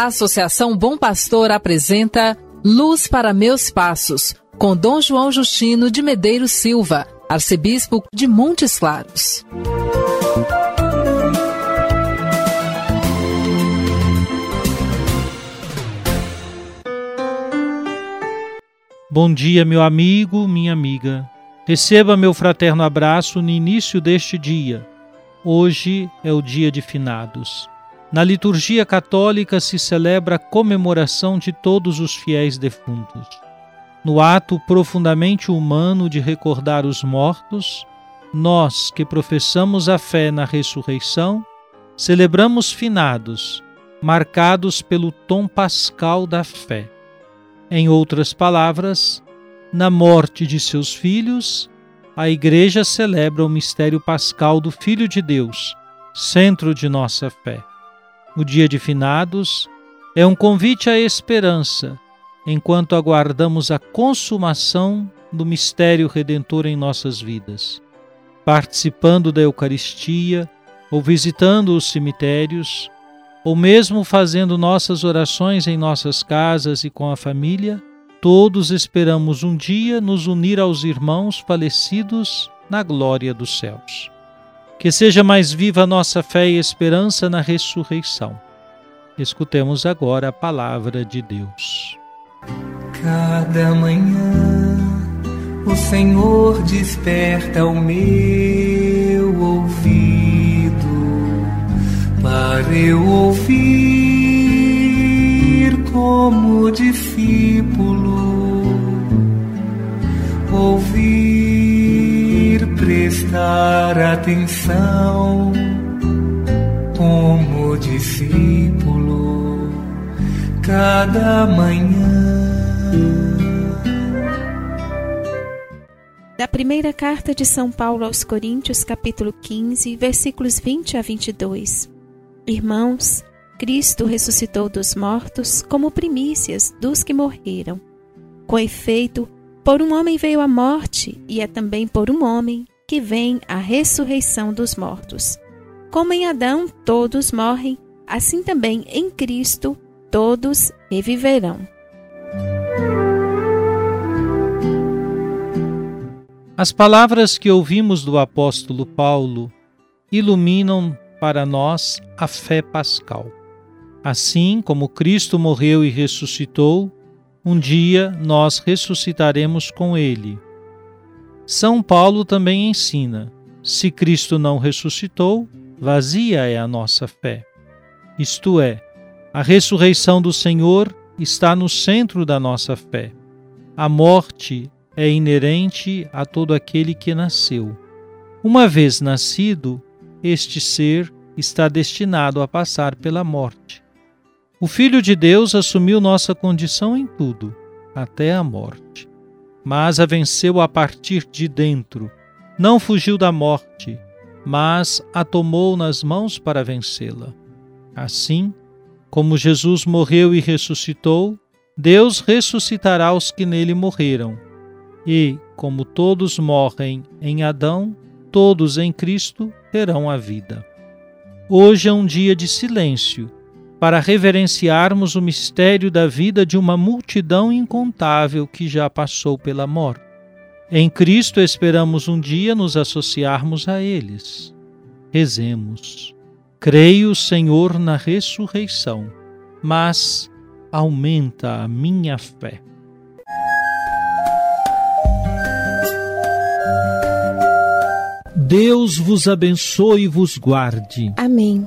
A Associação Bom Pastor apresenta Luz para Meus Passos, com Dom João Justino de Medeiros Silva, arcebispo de Montes Claros. Bom dia, meu amigo, minha amiga. Receba meu fraterno abraço no início deste dia. Hoje é o dia de finados. Na liturgia católica se celebra a comemoração de todos os fiéis defuntos. No ato profundamente humano de recordar os mortos, nós que professamos a fé na ressurreição, celebramos finados, marcados pelo tom pascal da fé. Em outras palavras, na morte de seus filhos, a Igreja celebra o mistério pascal do Filho de Deus, centro de nossa fé. O dia de finados é um convite à esperança, enquanto aguardamos a consumação do mistério redentor em nossas vidas. Participando da Eucaristia, ou visitando os cemitérios, ou mesmo fazendo nossas orações em nossas casas e com a família, todos esperamos um dia nos unir aos irmãos falecidos na glória dos céus que seja mais viva a nossa fé e esperança na ressurreição. Escutemos agora a palavra de Deus. Cada manhã o Senhor desperta o meu ouvido para eu ouvir como discípulo prestar atenção como discípulo cada manhã. Da primeira carta de São Paulo aos Coríntios, capítulo 15, versículos 20 a 22. Irmãos, Cristo ressuscitou dos mortos como primícias dos que morreram. Com efeito, por um homem veio a morte, e é também por um homem que vem a ressurreição dos mortos. Como em Adão todos morrem, assim também em Cristo todos reviverão. As palavras que ouvimos do apóstolo Paulo iluminam para nós a fé pascal. Assim como Cristo morreu e ressuscitou, um dia nós ressuscitaremos com ele são Paulo também ensina: se Cristo não ressuscitou, vazia é a nossa fé. Isto é, a ressurreição do Senhor está no centro da nossa fé. A morte é inerente a todo aquele que nasceu. Uma vez nascido, este ser está destinado a passar pela morte. O Filho de Deus assumiu nossa condição em tudo, até a morte mas a venceu a partir de dentro. Não fugiu da morte, mas a tomou nas mãos para vencê-la. Assim, como Jesus morreu e ressuscitou, Deus ressuscitará os que nele morreram. E, como todos morrem em Adão, todos em Cristo terão a vida. Hoje é um dia de silêncio para reverenciarmos o mistério da vida de uma multidão incontável que já passou pela morte. Em Cristo esperamos um dia nos associarmos a eles. Rezemos. Creio, Senhor, na ressurreição, mas aumenta a minha fé. Deus vos abençoe e vos guarde. Amém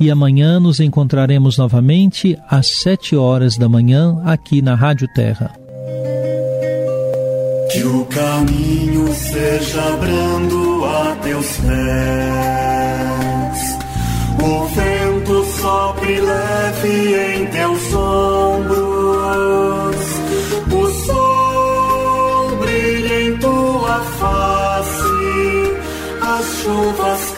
e amanhã nos encontraremos novamente às sete horas da manhã aqui na Rádio Terra. Que o caminho seja brando a teus pés, o vento sopre leve em teus ombros, o sol brilha em tua face, as chuvas